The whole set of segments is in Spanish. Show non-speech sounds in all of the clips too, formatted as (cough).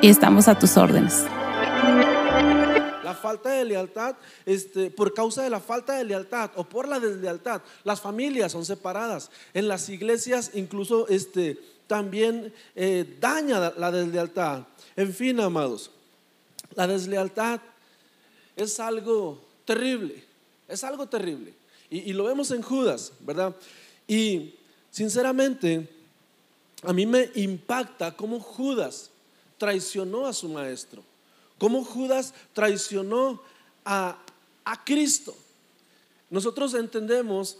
y estamos a tus órdenes falta de lealtad, este, por causa de la falta de lealtad o por la deslealtad, las familias son separadas. En las iglesias incluso este, también eh, daña la deslealtad. En fin, amados, la deslealtad es algo terrible, es algo terrible. Y lo vemos en Judas, ¿verdad? Y sinceramente, a mí me impacta cómo Judas traicionó a su maestro cómo Judas traicionó a, Cristo. Nosotros entendemos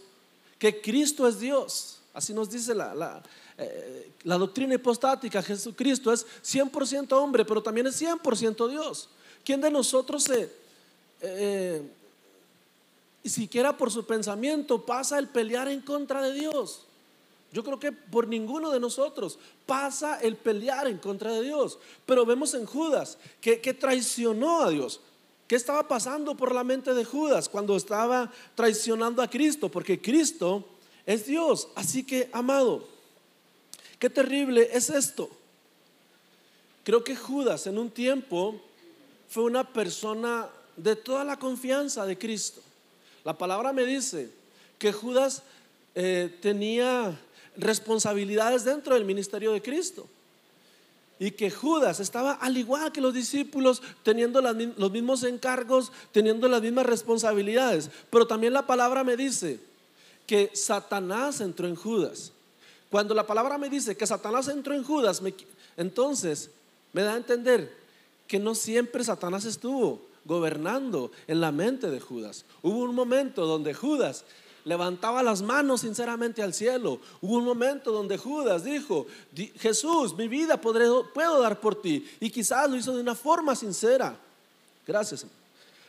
que Cristo es Dios. Así nos dice la, la, eh, doctrina hipostática. Jesucristo es 100% hombre, pero también es 100% Dios. ¿Quién de nosotros se, eh, siquiera por su pensamiento pasa el pelear en contra de Dios? Yo creo que por ninguno de nosotros pasa el pelear en contra de Dios. Pero vemos en Judas que, traicionó a Dios. ¿Qué estaba pasando por la mente de Judas cuando estaba traicionando a Cristo? Porque Cristo es Dios. Así que, amado, qué terrible es esto. Creo que Judas en un tiempo fue una persona de toda la confianza de Cristo. La palabra me dice que Judas eh, tenía responsabilidades dentro del ministerio de Cristo. Y que Judas estaba al igual que los discípulos, teniendo los mismos encargos, teniendo las mismas responsabilidades. Pero también la palabra me dice que Satanás entró en Judas. Cuando la palabra me dice que Satanás entró en Judas, entonces me da a entender que no siempre Satanás estuvo gobernando en la mente de Judas. Hubo un momento donde Judas levantaba las manos sinceramente al cielo. Hubo un momento donde Judas dijo, Jesús, mi vida puedo dar por ti. Y quizás lo hizo de una forma sincera. Gracias.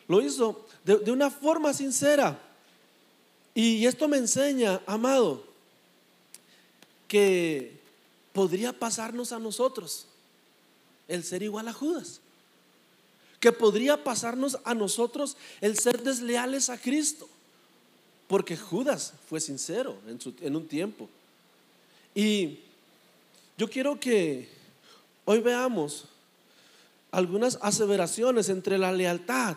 Lo hizo de, una forma sincera. Y esto me enseña, amado, que podría pasarnos a nosotros el ser igual a Judas. Que podría pasarnos a nosotros el ser desleales a Cristo. Porque Judas fue sincero en, un tiempo. Y yo quiero que hoy veamos algunas aseveraciones entre la lealtad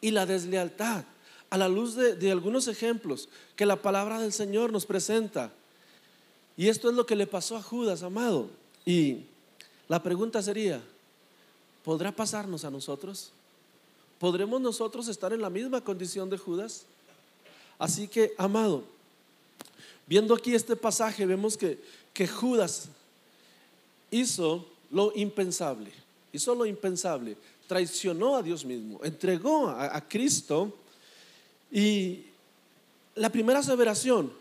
y la deslealtad a la luz de, de, algunos ejemplos que la palabra del Señor nos presenta. Y esto es lo que le pasó a Judas, amado. Y la pregunta sería, ¿podrá pasarnos a nosotros? ¿Podremos nosotros estar en la misma condición de Judas? Así que, amado, viendo aquí este pasaje, vemos que, Judas hizo lo impensable, hizo lo impensable, traicionó a Dios mismo, entregó a, Cristo y la primera aseveración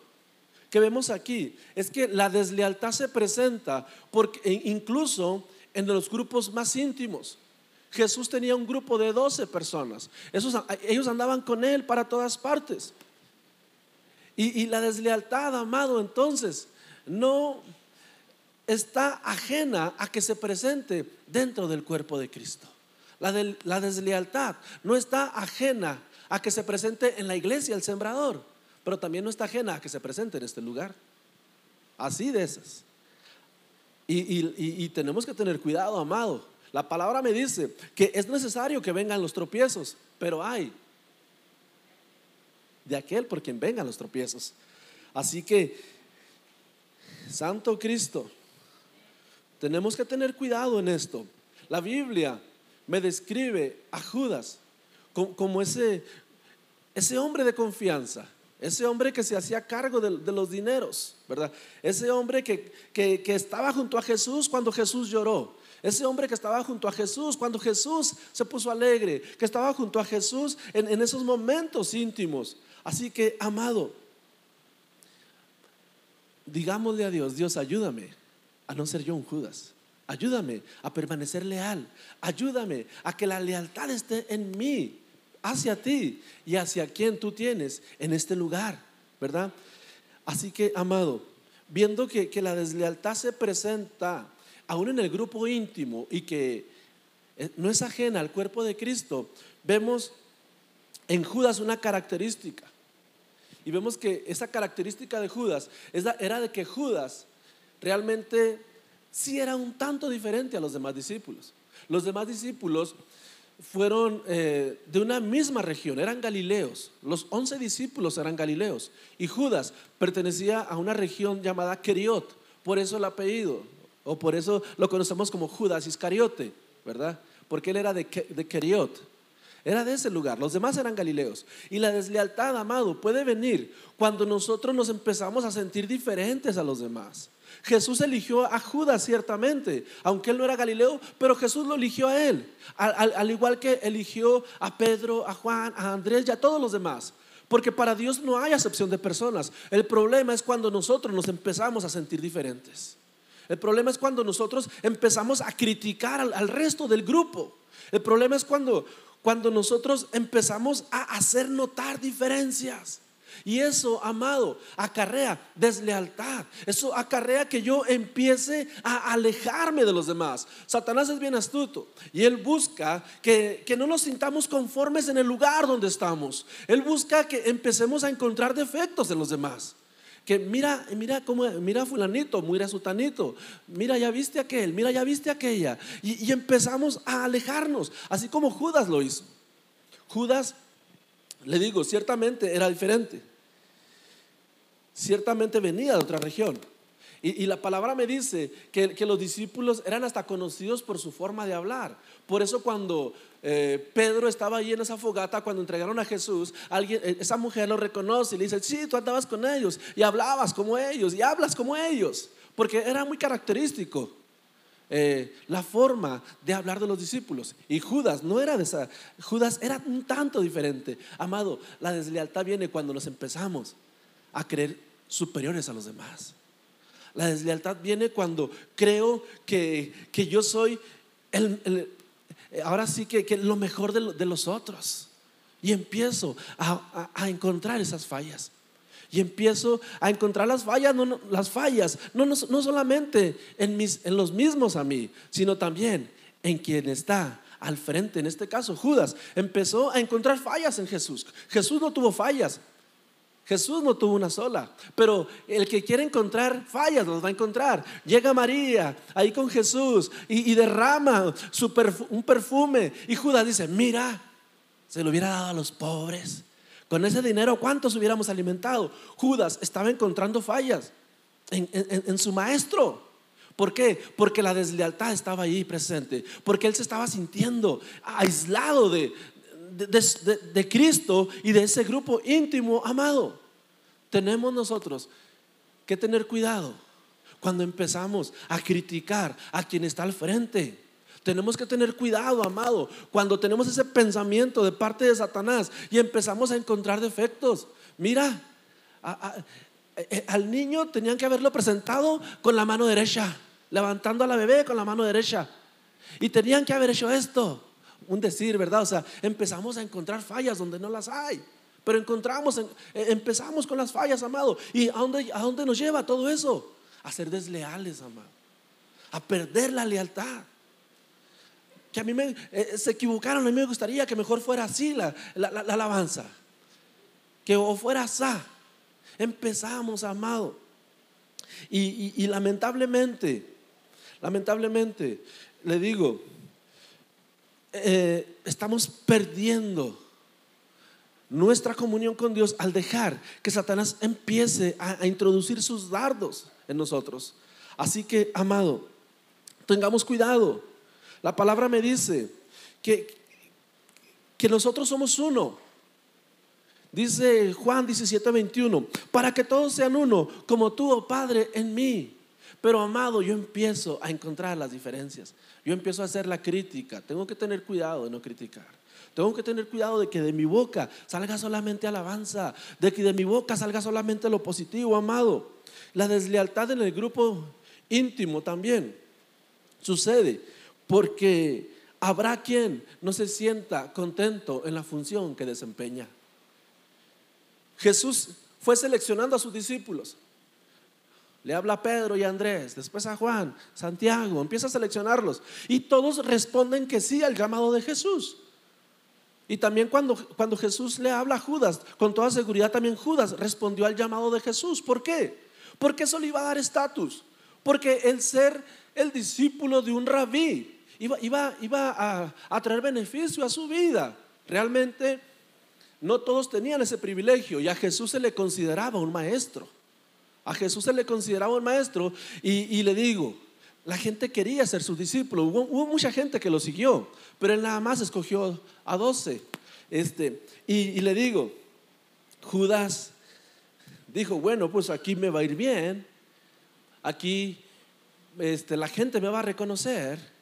que vemos aquí es que la deslealtad se presenta porque e incluso en los grupos más íntimos. Jesús tenía un grupo de 12 personas. ellos andaban con él para todas partes. Y, la deslealtad, amado, entonces, no está ajena a que se presente dentro del cuerpo de Cristo. La, deslealtad no está ajena a que se presente en la iglesia el sembrador, pero también no está ajena a que se presente en este lugar. así de esas. Y, tenemos que tener cuidado, amado. La palabra me dice que es necesario que vengan los tropiezos, pero hay de aquel por quien vengan los tropiezos. Así que, Santo Cristo, tenemos que tener cuidado en esto. La Biblia me describe a Judas como, ese, ese hombre de confianza, ese hombre que se hacía cargo de, los dineros, ¿verdad? Ese hombre que, estaba junto a Jesús cuando Jesús lloró. Ese hombre que estaba junto a Jesús cuando Jesús se puso alegre, que estaba junto a Jesús en, en esos momentos íntimos. Así que, amado, digámosle a Dios, Dios, ayúdame a no ser yo un Judas. Ayúdame a permanecer leal. Ayúdame a que la lealtad esté en mí, hacia ti y hacia quien tú tienes en este lugar, ¿verdad? Así que, amado, viendo que, la deslealtad se presenta aún en el grupo íntimo y que eh, no es ajena al cuerpo de Cristo, vemos en Judas una característica. Y vemos que esa característica de Judas era de que Judas realmente sí era un tanto diferente a los demás discípulos. Los demás discípulos fueron eh, de una misma región, eran galileos. Los once discípulos eran galileos. Y Judas pertenecía a una región llamada Keriot, por eso el apellido, o por eso lo conocemos como Judas Iscariote, ¿verdad? Porque él era de, de Keriot. Era de ese lugar, los demás eran galileos. Y la deslealtad, amado, puede venir cuando nosotros nos empezamos a sentir diferentes a los demás. Jesús eligió a Judas ciertamente, aunque él no era Galileo, pero Jesús lo eligió a él, al, igual que eligió a Pedro, a Juan, a Andrés y a todos los demás. Porque para Dios no hay acepción de personas. El problema es cuando nosotros nos empezamos a sentir diferentes. El problema es cuando nosotros empezamos a criticar al resto del grupo. El problema es cuando, cuando nosotros empezamos a hacer notar diferencias. Y eso, amado, acarrea deslealtad. Eso acarrea que yo empiece a alejarme de los demás. Satanás es bien astuto y él busca que, no nos sintamos conformes en el lugar donde estamos. Él busca que empecemos a encontrar defectos en los demás. Que mira, mira cómo, mira fulanito, mira sutanito, mira ya viste aquel, mira ya viste aquella. Y, y empezamos a alejarnos, así como Judas lo hizo. Judas, le digo, ciertamente era diferente. Ciertamente venía de otra región. Y, la palabra me dice que, los discípulos eran hasta conocidos por su forma de hablar. Por eso cuando eh, Pedro estaba ahí en esa fogata, cuando entregaron a Jesús, alguien, eh, esa mujer lo reconoce y le dice, sí, tú andabas con ellos y hablabas como ellos y hablas como ellos. Porque era muy característico. Eh, la forma de hablar de los discípulos. Y Judas no era de esa, Judas era un tanto diferente. Amado, la deslealtad viene cuando nos empezamos a creer superiores a los demás. La deslealtad viene cuando creo que, yo soy el, ahora sí que, lo mejor de, los otros. Y empiezo a, encontrar esas fallas. Y empiezo a encontrar las fallas, no, las fallas, no, no, solamente en, mis, en los mismos a mí, sino también en quien está al frente, en este caso Judas, empezó a encontrar fallas en Jesús. Jesús no tuvo fallas, Jesús no tuvo una sola, pero el que quiere encontrar fallas los va a encontrar. Llega María ahí con Jesús y, derrama un perfume. Y Judas dice, mira, se lo hubiera dado a los pobres. Con ese dinero, ¿cuántos hubiéramos alimentado? Judas estaba encontrando fallas en, su maestro. ¿Por qué? Porque la deslealtad estaba ahí presente. Porque él se estaba sintiendo aislado de, de, Cristo y de ese grupo íntimo amado. Tenemos nosotros que tener cuidado cuando empezamos a criticar a quien está al frente. Tenemos que tener cuidado, amado, cuando tenemos ese pensamiento de parte de Satanás y empezamos a encontrar defectos. Mira, eh, eh, al niño tenían que haberlo presentado con la mano derecha, levantando a la bebé con la mano derecha. Y tenían que haber hecho esto un decir, ¿verdad? O sea, empezamos a encontrar fallas donde no las hay. Pero encontramos, eh, empezamos con las fallas, amado. ¿Y a dónde, a dónde nos lleva todo eso? A ser desleales, amado. A perder la lealtad. Que a mí me, eh, se equivocaron, a mí me gustaría que mejor fuera así la, la, alabanza. Que o fuera así. Empezamos, amado. Y, lamentablemente, lamentablemente, le digo, eh, estamos perdiendo nuestra comunión con Dios al dejar que Satanás empiece a, introducir sus dardos en nosotros. Así que, amado, tengamos cuidado. La palabra me dice que, que nosotros somos uno. Dice Juan 17, 21, para que todos sean uno, como tú, oh Padre, en mí. Pero amado, yo empiezo a encontrar las diferencias. Yo empiezo a hacer la crítica. Tengo que tener cuidado de no criticar. Tengo que tener cuidado de que de mi boca salga solamente alabanza, de que de mi boca salga solamente lo positivo, amado. La deslealtad en el grupo íntimo también sucede porque habrá quien no se sienta contento en la función que desempeña. Jesús fue seleccionando a sus discípulos. Le habla a Pedro y a Andrés, después a Juan, Santiago, empieza a seleccionarlos. Y todos responden que sí al llamado de Jesús. Y también cuando, cuando Jesús le habla a Judas, con toda seguridad también Judas respondió al llamado de Jesús. ¿Por qué? Porque eso le iba a dar estatus. Porque el ser el discípulo de un rabí iba, iba, iba a, traer beneficio a su vida. Realmente no todos tenían ese privilegio y a Jesús se le consideraba un maestro. A Jesús se le consideraba un maestro y, le digo, la gente quería ser su discípulo. Hubo, mucha gente que lo siguió, pero él nada más escogió a doce. Este, y, le digo, Judas dijo, bueno, pues aquí me va a ir bien, aquí este, la gente me va a reconocer.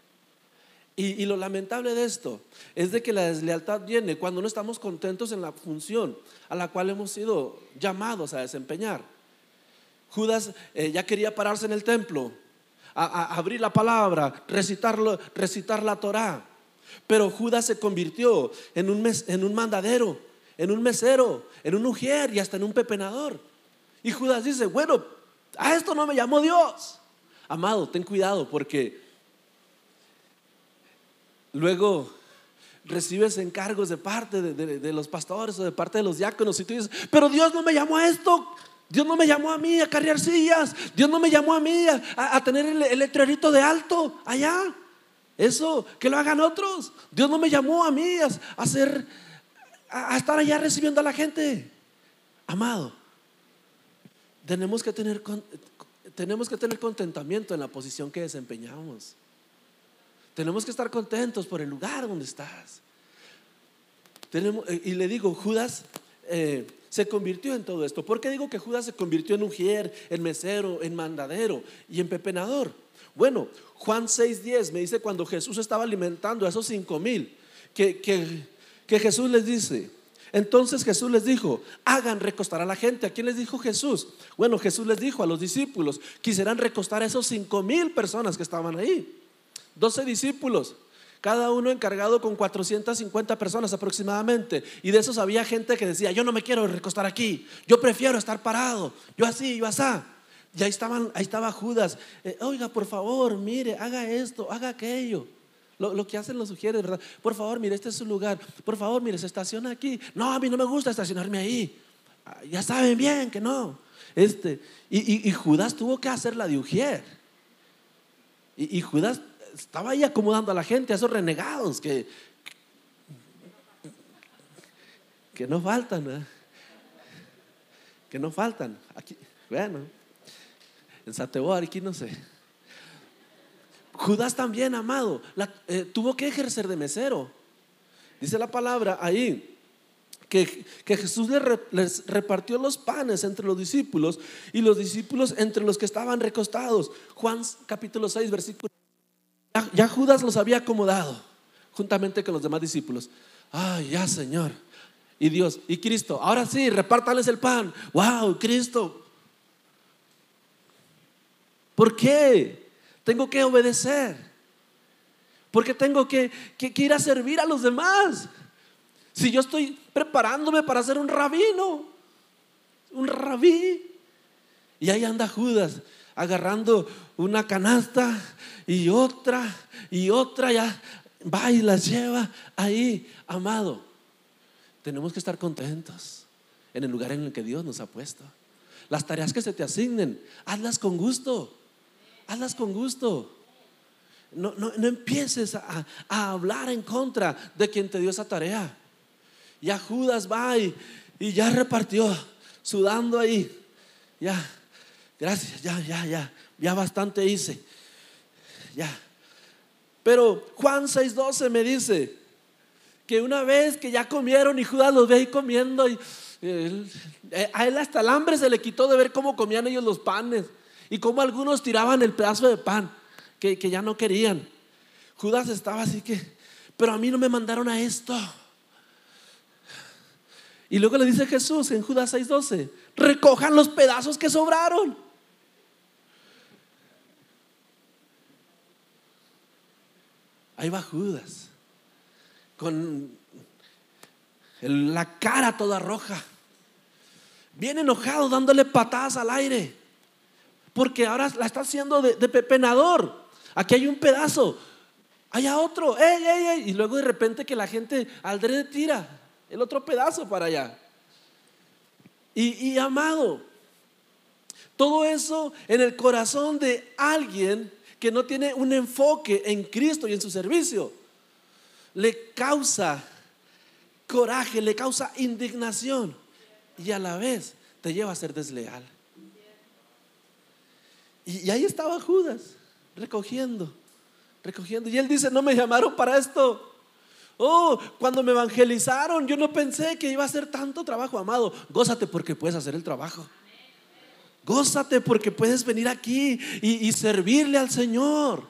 Y, y, lo lamentable de esto es de que la deslealtad viene cuando no estamos contentos en la función a la cual hemos sido llamados a desempeñar. Judas eh, ya quería pararse en el templo a, abrir la palabra, recitarlo, recitar la Torah. Pero Judas se convirtió en un, en un mandadero, en un mesero, en un ujier y hasta en un pepenador. Y Judas dice, bueno, a esto no me llamó Dios. Amado, ten cuidado porque luego recibes encargos de parte de, de, los pastores o de parte de los diáconos y tú dices, pero Dios no me llamó a esto. Dios no me llamó a mí a cargar sillas. Dios no me llamó a mí a, tener el, letrerito de alto allá. Eso, que lo hagan otros. Dios no me llamó a mí a, hacer, a, estar allá recibiendo a la gente. Amado, tenemos que tener, tenemos que tener contentamiento en la posición que desempeñamos. Tenemos que estar contentos por el lugar donde estás. Tenemos, eh, y le digo, Judas, eh, se convirtió en todo esto. ¿Por qué digo que Judas se convirtió en ujier, en mesero, en mandadero y en pepenador? Bueno, Juan 6:10 me dice cuando Jesús estaba alimentando a esos cinco mil, que, que, Jesús les dice, entonces Jesús les dijo, hagan recostar a la gente. ¿A quién les dijo Jesús? Bueno, Jesús les dijo a los discípulos, quisieran recostar a esos cinco mil personas que estaban ahí. Doce discípulos cada uno encargado con 450 personas aproximadamente. Y de esos había gente que decía, yo no me quiero recostar aquí, yo prefiero estar parado, yo así, yo así. Y ahí, estaban, ahí estaba Judas, eh, oiga, por favor, mire, haga esto, haga aquello. Lo, que hacen los sugieres, ¿verdad? Por favor, mire, este es su lugar. Por favor, mire, se estaciona aquí. No, a mí no me gusta estacionarme ahí. Ah, ya saben bien que no. Este, y, Judas tuvo que hacer la de Ujier. Y Judas estaba ahí acomodando a la gente, a esos renegados que, que no faltan, que no faltan. Aquí, bueno, en Sateboar, aquí no sé. Judas también, amado, eh, tuvo que ejercer de mesero. Dice la palabra ahí. Que, que, Jesús les, repartió los panes entre los discípulos y los discípulos entre los que estaban recostados. Juan capítulo 6, versículo ya, Judas los había acomodado juntamente con los demás discípulos. Ay, ya Señor. Y Dios, y Cristo, ahora sí, repártales el pan. Wow, Cristo. ¿Por qué? Tengo que obedecer. Porque tengo que, que, ir a servir a los demás. Si yo estoy preparándome para ser un rabino, un rabí, y ahí anda Judas agarrando una canasta y otra y otra, ya va y las lleva ahí, amado. Tenemos que estar contentos en el lugar en el que Dios nos ha puesto. las tareas que se te asignen, hazlas con gusto. Hazlas con gusto. No, no, no empieces a, a, hablar en contra de quien te dio esa tarea. Ya Judas va y, y ya repartió, sudando ahí. Ya, gracias, ya, ya, ya, ya bastante hice. Ya. Pero Juan 6:12 me dice que una vez que ya comieron y Judas los ve ahí comiendo y eh, a él hasta el hambre se le quitó de ver cómo comían ellos los panes y cómo algunos tiraban el pedazo de pan que, que ya no querían. Judas estaba así que, pero a mí no me mandaron a esto. Y luego le dice Jesús en Judas 6:12, recojan los pedazos que sobraron. Ahí va Judas, con la cara toda roja, bien enojado, dándole patadas al aire, porque ahora la está haciendo de, pepenador. Aquí hay un pedazo, allá otro, ey, ey, ey, y luego de repente que la gente al tira el otro pedazo para allá. Y, y amado, todo eso en el corazón de alguien que no tiene un enfoque en Cristo y en su servicio, le causa coraje, le causa indignación y a la vez te lleva a ser desleal. Y, ahí estaba Judas recogiendo, recogiendo. Y él dice, no me llamaron para esto. Oh, cuando me evangelizaron, yo no pensé que iba a ser tanto trabajo, amado. Gózate porque puedes hacer el trabajo. Gózate porque puedes venir aquí y, servirle al Señor.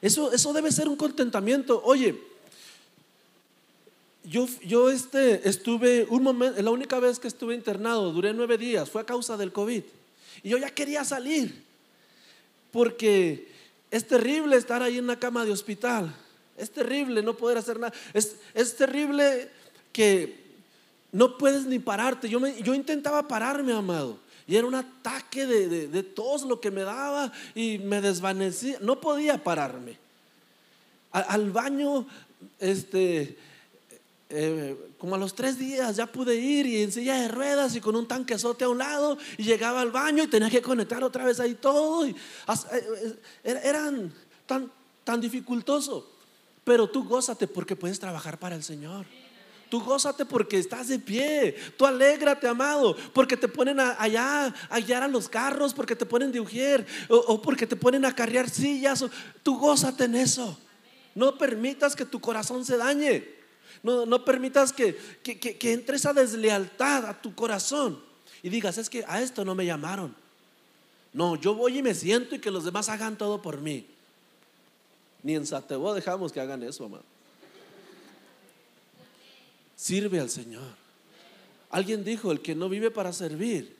Eso, eso debe ser un contentamiento. Oye, yo, yo este, estuve un momento, la única vez que estuve internado, duré nueve días, fue a causa del COVID. Y yo ya quería salir, porque es terrible estar ahí en una cama de hospital. Es terrible no poder hacer nada. Es, es terrible que no puedes ni pararte. Yo, me, yo intentaba pararme, amado. Y era un ataque de, de, tos lo que me daba y me desvanecía. No podía pararme. al baño, este, eh, como a los tres días ya pude ir y en silla de ruedas y con un tanquezote a un lado y llegaba al baño y tenía que conectar otra vez ahí todo. Y, eh, eh, eran tan, tan dificultoso. Pero tú gózate porque puedes trabajar para el Señor. Tú gózate porque estás de pie. Tú alégrate, amado, porque te ponen allá a guiar a los carros, porque te ponen de ujier o, porque te ponen a carrear sillas. tú gózate en eso. No permitas que tu corazón se dañe. No, no permitas que, que, que entre esa deslealtad a tu corazón y digas, es que a esto no me llamaron. No, yo voy y me siento y que los demás hagan todo por mí. Ni en Satebo dejamos que hagan eso, amado. Sirve al Señor. Alguien dijo, el que no vive para servir,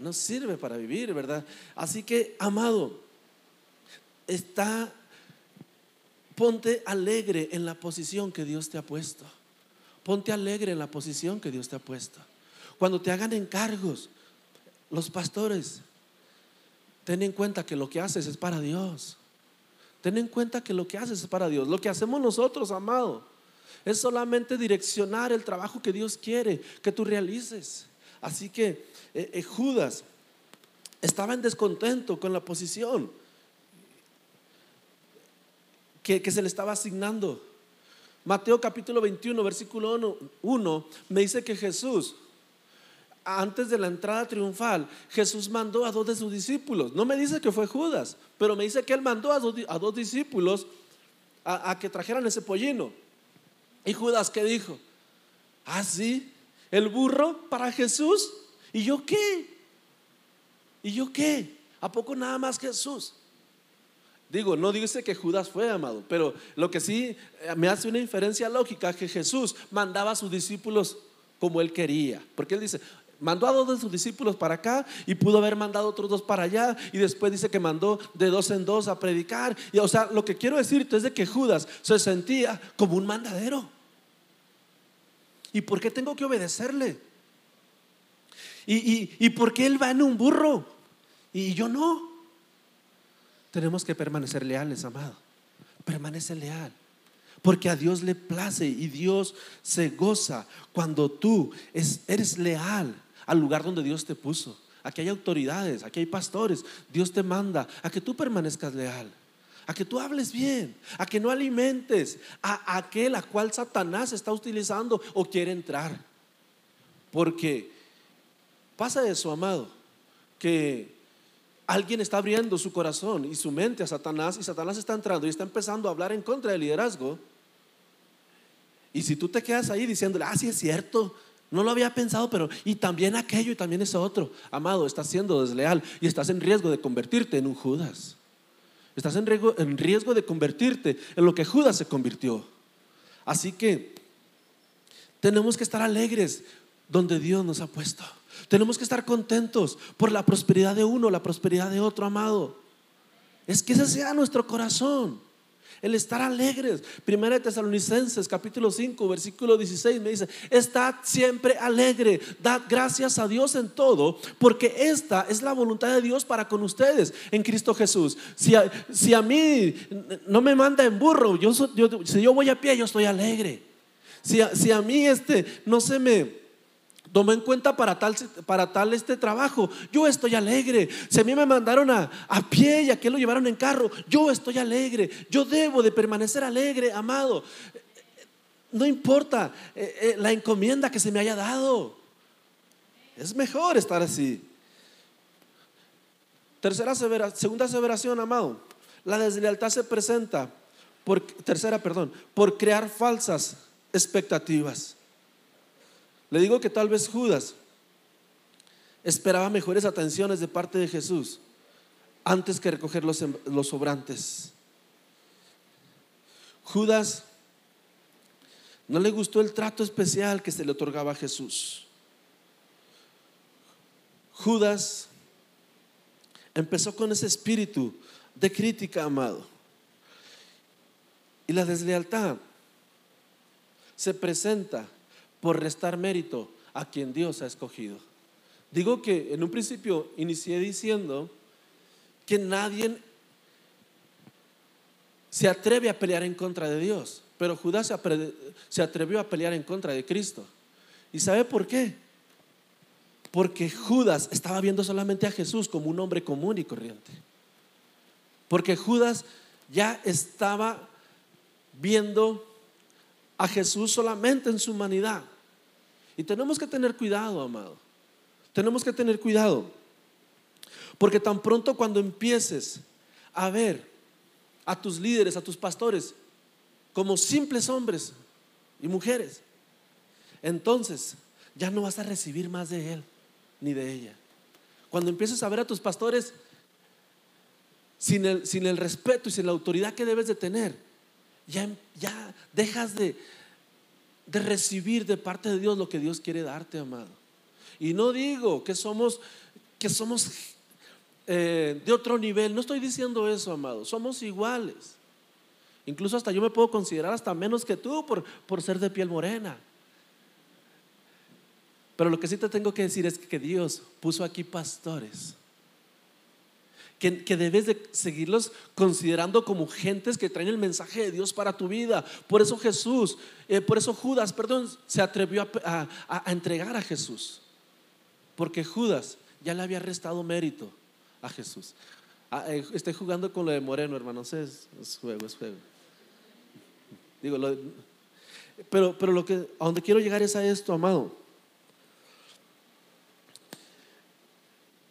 no sirve para vivir, ¿verdad? Así que, amado, está, ponte alegre en la posición que Dios te ha puesto. Ponte alegre en la posición que Dios te ha puesto. Cuando te hagan encargos, los pastores, ten en cuenta que lo que haces es para Dios. Ten en cuenta que lo que haces es para Dios. Lo que hacemos nosotros, amado, es solamente direccionar el trabajo que Dios quiere que tú realices. Así que eh, eh, Judas estaba en descontento con la posición que, se le estaba asignando. Mateo capítulo 21, versículo 1, me dice que Jesús, antes de la entrada triunfal, Jesús mandó a dos de sus discípulos. No me dice que fue Judas, pero me dice que él mandó a dos, discípulos a que trajeran ese pollino. ¿Y Judas qué dijo? Ah, sí, el burro para Jesús. ¿Y yo qué? ¿Y yo qué? ¿A poco nada más Jesús? Digo, no dice que Judas fue amado, pero lo que sí eh, me hace una inferencia lógica que Jesús mandaba a sus discípulos como él quería. Porque él dice, mandó a dos de sus discípulos para acá y pudo haber mandado otros dos para allá y después dice que mandó de dos en dos a predicar. Y o sea, lo que quiero decirte es de que Judas se sentía como un mandadero. ¿Y por qué tengo que obedecerle? ¿Y, y, por qué él va en un burro y yo no? Tenemos que permanecer leales, amado. Permanece leal. Porque a Dios le place y Dios se goza cuando tú eres leal al lugar donde Dios te puso, aquí hay autoridades, aquí hay pastores. Dios te manda a que tú permanezcas leal, a que tú hables bien, a que no alimentes a aquel a cual Satanás está utilizando o quiere entrar. Porque pasa eso, amado, que alguien está abriendo su corazón y su mente a Satanás y Satanás está entrando y está empezando a hablar en contra del liderazgo. Y si tú te quedas ahí diciéndole, ah, sí es cierto, no lo había pensado, pero y también aquello y también ese otro, amado, estás siendo desleal y estás en riesgo de convertirte en un Judas. Estás en riesgo, de convertirte en lo que Judas se convirtió. Así que tenemos que estar alegres donde Dios nos ha puesto. Tenemos que estar contentos por la prosperidad de uno, la prosperidad de otro, amado. Es que ese sea nuestro corazón. El estar alegres. Primera de Tesalonicenses, capítulo 5, versículo 16, me dice: Estad siempre alegre, dad gracias a Dios en todo, porque esta es la voluntad de Dios para con ustedes en Cristo Jesús. Si a, si a mí no me manda en burro, yo, si yo voy a pie, yo estoy alegre. Si si a mí este no se me tomó en cuenta para tal, para tal este trabajo. Yo estoy alegre. Si a mí me mandaron a, a pie y a que lo llevaron en carro, yo estoy alegre. Yo debo de permanecer alegre, amado. No importa eh, eh, la encomienda que se me haya dado. Es mejor estar así. Tercera segunda aseveración, amado. La deslealtad se presenta por tercera, perdón, por crear falsas expectativas. Le digo que tal vez Judas esperaba mejores atenciones de parte de Jesús antes que recoger los, los sobrantes. Judas no le gustó el trato especial que se le otorgaba a Jesús. Judas empezó con ese espíritu de crítica, amado. Y la deslealtad se presenta por restar mérito a quien Dios ha escogido. Digo que en un principio inicié diciendo que nadie se atreve a pelear en contra de Dios, pero Judas se atrevió a pelear en contra de Cristo. ¿Y sabe por qué? Porque Judas estaba viendo solamente a Jesús como un hombre común y corriente. Porque Judas ya estaba viendo a Jesús solamente en su humanidad. Y tenemos que tener cuidado, amado. Tenemos que tener cuidado. Porque tan pronto cuando empieces a ver a tus líderes, a tus pastores, como simples hombres y mujeres, entonces ya no vas a recibir más de él ni de ella. Cuando empieces a ver a tus pastores sin el, sin el respeto y sin la autoridad que debes de tener, ya, ya dejas de, de recibir de parte de Dios lo que Dios quiere darte, amado. Y no digo que somos, que somos eh, de otro nivel, no estoy diciendo eso, amado, somos iguales. Incluso hasta yo me puedo considerar hasta menos que tú por, por ser de piel morena. Pero lo que sí te tengo que decir es que Dios puso aquí pastores que, debes de seguirlos considerando como gentes que traen el mensaje de Dios para tu vida. Por eso Jesús, eh, por eso Judas, perdón, se atrevió a, entregar a Jesús. Porque Judas ya le había restado mérito a Jesús. Ah, eh, estoy jugando con lo de Moreno, hermanos. Es, juego, es juego. Digo, pero, pero lo que, a donde quiero llegar es a esto, amado.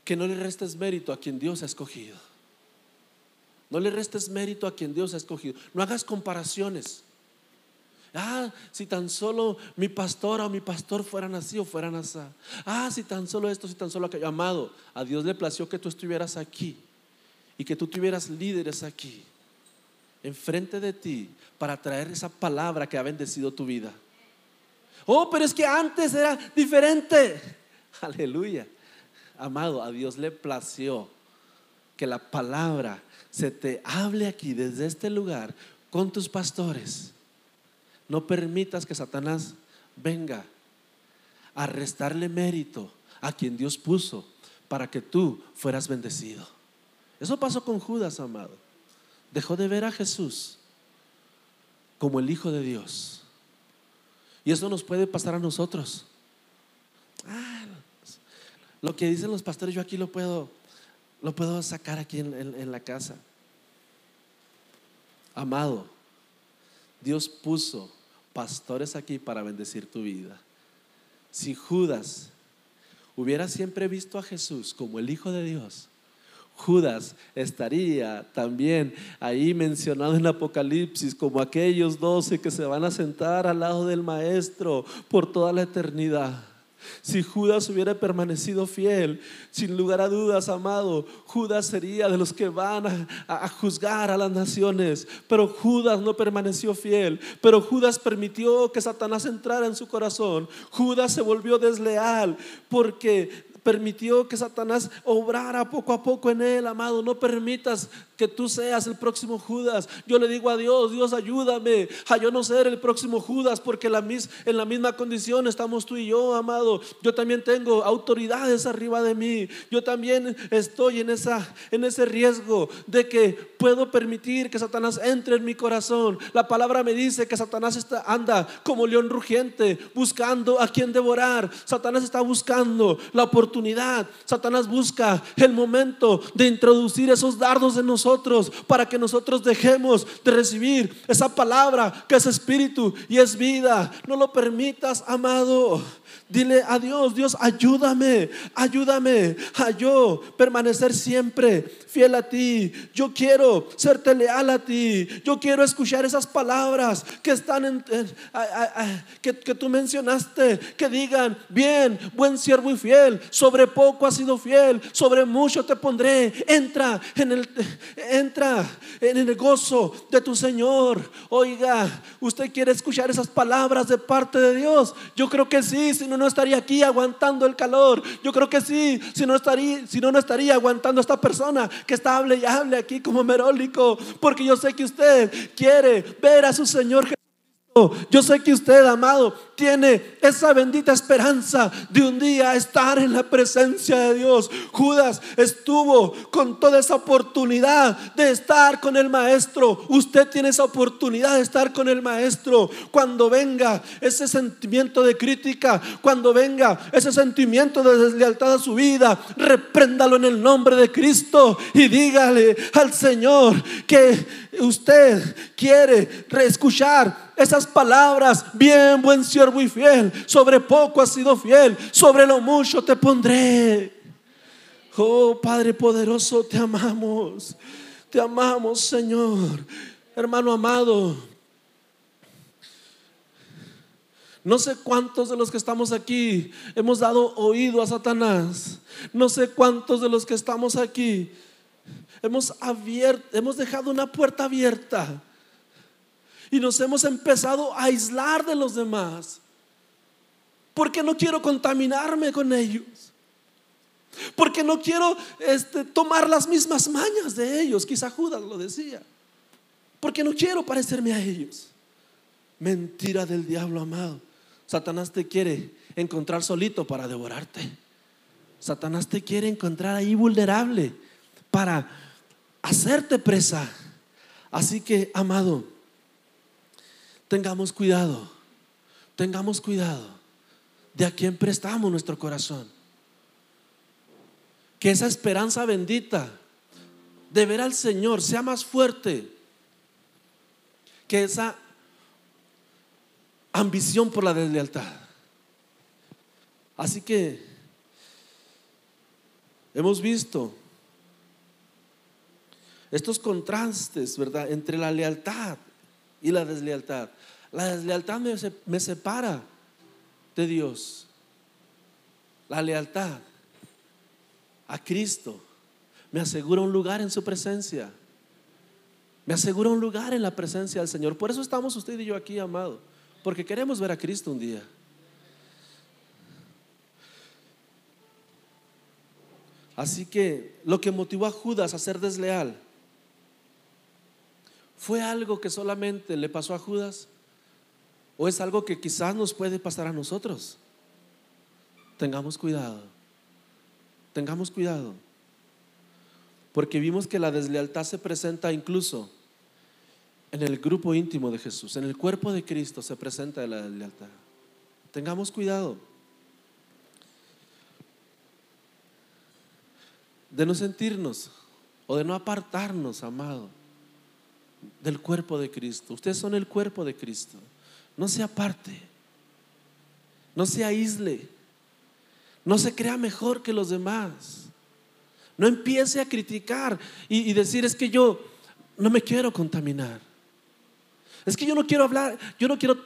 Que no le restes mérito a quien Dios ha escogido. No le restes mérito a quien Dios ha escogido. No hagas comparaciones. Ah, si tan solo mi pastora o mi pastor fueran así o fueran así. Ah, si tan solo esto, si tan solo aquello. Amado, a Dios le plació que tú estuvieras aquí y que tú tuvieras líderes aquí, enfrente de ti, para traer esa palabra que ha bendecido tu vida. Oh, pero es que antes era diferente. (laughs) Aleluya. Amado, a Dios le plació que la palabra se te hable aquí desde este lugar con tus pastores. No permitas que Satanás venga a restarle mérito a quien Dios puso para que tú fueras bendecido. Eso pasó con Judas, amado. Dejó de ver a Jesús como el Hijo de Dios. Y eso nos puede pasar a nosotros. Ah, Lo que dicen los pastores, yo aquí lo puedo, lo puedo sacar aquí en la casa. Amado, Dios puso pastores aquí para bendecir tu vida. Si Judas hubiera siempre visto a Jesús como el Hijo de Dios, Judas estaría también ahí mencionado en Apocalipsis como aquellos doce que se van a sentar al lado del Maestro por toda la eternidad. Si Judas hubiera permanecido fiel, sin lugar a dudas, amado, Judas sería de los que van a, juzgar a las naciones. Pero Judas no permaneció fiel. Pero Judas permitió que Satanás entrara en su corazón. Judas se volvió desleal porque permitió que Satanás obrara poco a poco en él, amado. No permitas que tú seas el próximo Judas. Yo le digo a Dios, Dios ayúdame a yo no ser el próximo Judas, porque en la misma condición estamos tú y yo, amado. Yo también tengo autoridades arriba de mí. Yo también estoy en, esa, en ese riesgo de que puedo permitir que Satanás entre en mi corazón. La palabra me dice que Satanás anda como león rugiente, buscando a quien devorar. Satanás está buscando la oportunidad. Satanás busca el momento de introducir esos dardos en nosotros para que nosotros dejemos de recibir esa palabra que es espíritu y es vida. No lo permitas, amado. Dile a Dios, Dios, ayúdame, ayúdame a yo permanecer siempre fiel a ti. Yo quiero serte leal a ti. Yo quiero escuchar esas palabras que están en, que, que tú mencionaste, que digan, bien, buen siervo y fiel, sobre poco has sido fiel, sobre mucho te pondré. Entra en el, entra en el gozo de tu Señor. Oiga, usted quiere escuchar esas palabras de parte de Dios. Yo creo que sí, si no no, estaría aquí aguantando el calor. Yo creo que sí, si no estaría, si no, no estaría aguantando esta persona que está hable y hable aquí como merólico. Porque yo sé que usted quiere ver a su Señor Jesús. Yo sé que usted, amado, tiene esa bendita esperanza de un día estar en la presencia de Dios. Judas estuvo con toda esa oportunidad de estar con el maestro. Usted tiene esa oportunidad de estar con el maestro. Cuando venga ese sentimiento de crítica, cuando venga ese sentimiento de deslealtad a su vida, repréndalo en el nombre de Cristo y dígale al Señor que usted quiere reescuchar esas palabras, bien buen siervo y fiel, sobre poco has sido fiel, sobre lo mucho te pondré. Oh Padre poderoso, te amamos, te amamos Señor, hermano amado. No sé cuántos de los que estamos aquí hemos dado oído a Satanás. No sé cuántos de los que estamos aquí hemos, abierto, hemos dejado una puerta abierta y nos hemos empezado a aislar de los demás. Porque no quiero contaminarme con ellos. Porque no quiero este, tomar las mismas mañas de ellos. Quizá Judas lo decía. Porque no quiero parecerme a ellos. Mentira del diablo amado. Satanás te quiere encontrar solito para devorarte. Satanás te quiere encontrar ahí vulnerable para hacerte presa. Así que, amado, tengamos cuidado, tengamos cuidado de a quién prestamos nuestro corazón. Que esa esperanza bendita de ver al Señor sea más fuerte que esa ambición por la deslealtad. Así que hemos visto estos contrastes, ¿verdad?, entre la lealtad y la deslealtad. La deslealtad me, separa de Dios. La lealtad a Cristo me asegura un lugar en su presencia. Me asegura un lugar en la presencia del Señor. Por eso estamos usted y yo aquí, amado. Porque queremos ver a Cristo un día. Así que lo que motivó a Judas a ser desleal ¿Fue algo que solamente le pasó a Judas? ¿O es algo que quizás nos puede pasar a nosotros? Tengamos cuidado. Tengamos cuidado. Porque vimos que la deslealtad se presenta incluso en el grupo íntimo de Jesús, en el cuerpo de Cristo se presenta la deslealtad. Tengamos cuidado. de no sentirnos o de no apartarnos, amado, del cuerpo de Cristo. Ustedes son el cuerpo de Cristo. No se aparte, no se aísle, no se crea mejor que los demás. No empiece a criticar y, y decir es que yo no me quiero contaminar. Es que yo no quiero hablar, yo no quiero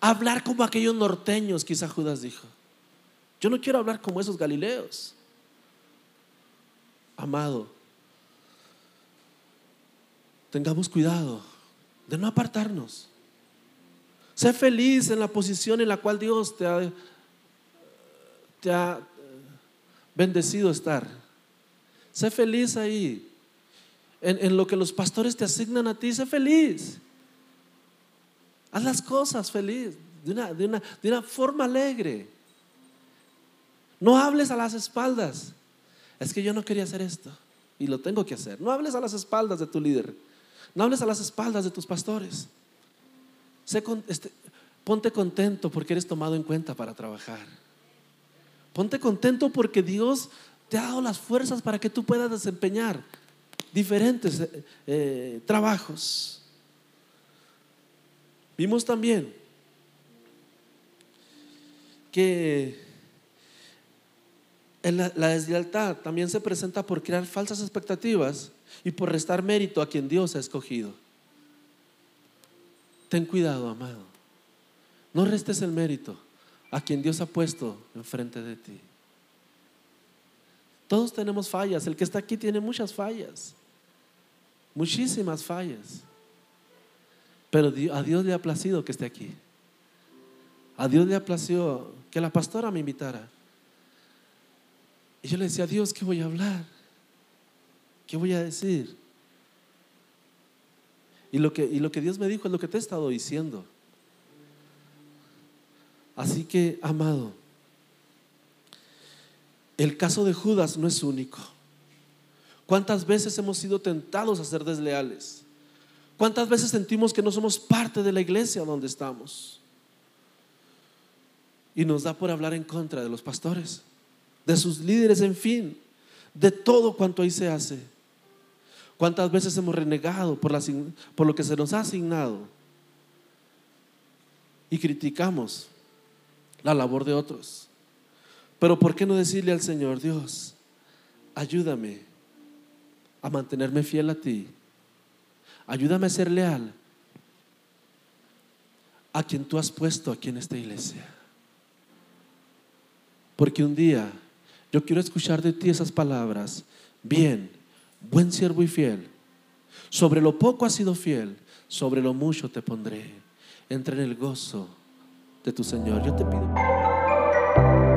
hablar como aquellos norteños, quizá Judas dijo. Yo no quiero hablar como esos galileos. Amado, tengamos cuidado de no apartarnos. Sé feliz en la posición en la cual Dios te ha, te ha bendecido estar. Sé feliz ahí. En, en, lo que los pastores te asignan a ti, sé feliz. Haz las cosas feliz, de una, de una, de una forma alegre. No hables a las espaldas. Es que yo no quería hacer esto y lo tengo que hacer. No hables a las espaldas de tu líder. No hables a las espaldas de tus pastores. Este, ponte contento porque eres tomado en cuenta para trabajar. Ponte contento porque Dios te ha dado las fuerzas para que tú puedas desempeñar diferentes eh, eh, trabajos. Vimos también que la, la deslealtad también se presenta por crear falsas expectativas y por restar mérito a quien Dios ha escogido. Ten cuidado, amado. No restes el mérito a quien Dios ha puesto enfrente de ti. Todos tenemos fallas. El que está aquí tiene muchas fallas. Muchísimas fallas. Pero a Dios le ha placido que esté aquí. A Dios le ha placido que la pastora me invitara. Y yo le decía, Dios, ¿qué voy a hablar? ¿Qué voy a decir? Y lo, que, y lo que Dios me dijo es lo que te he estado diciendo. Así que, amado, el caso de Judas no es único. ¿Cuántas veces hemos sido tentados a ser desleales? ¿Cuántas veces sentimos que no somos parte de la iglesia donde estamos? Y nos da por hablar en contra de los pastores, de sus líderes, en fin, de todo cuanto ahí se hace. ¿Cuántas veces hemos renegado por, lo que se nos ha asignado? Y criticamos la labor de otros. Pero ¿por qué no decirle al Señor, Dios, ayúdame a mantenerme fiel a ti? Ayúdame a ser leal a quien tú has puesto aquí en esta iglesia. Porque un día yo quiero escuchar de ti esas palabras. Bien, buen siervo y fiel. Sobre lo poco has sido fiel, sobre lo mucho te pondré. Entra en el gozo de tu Señor. Yo te pido.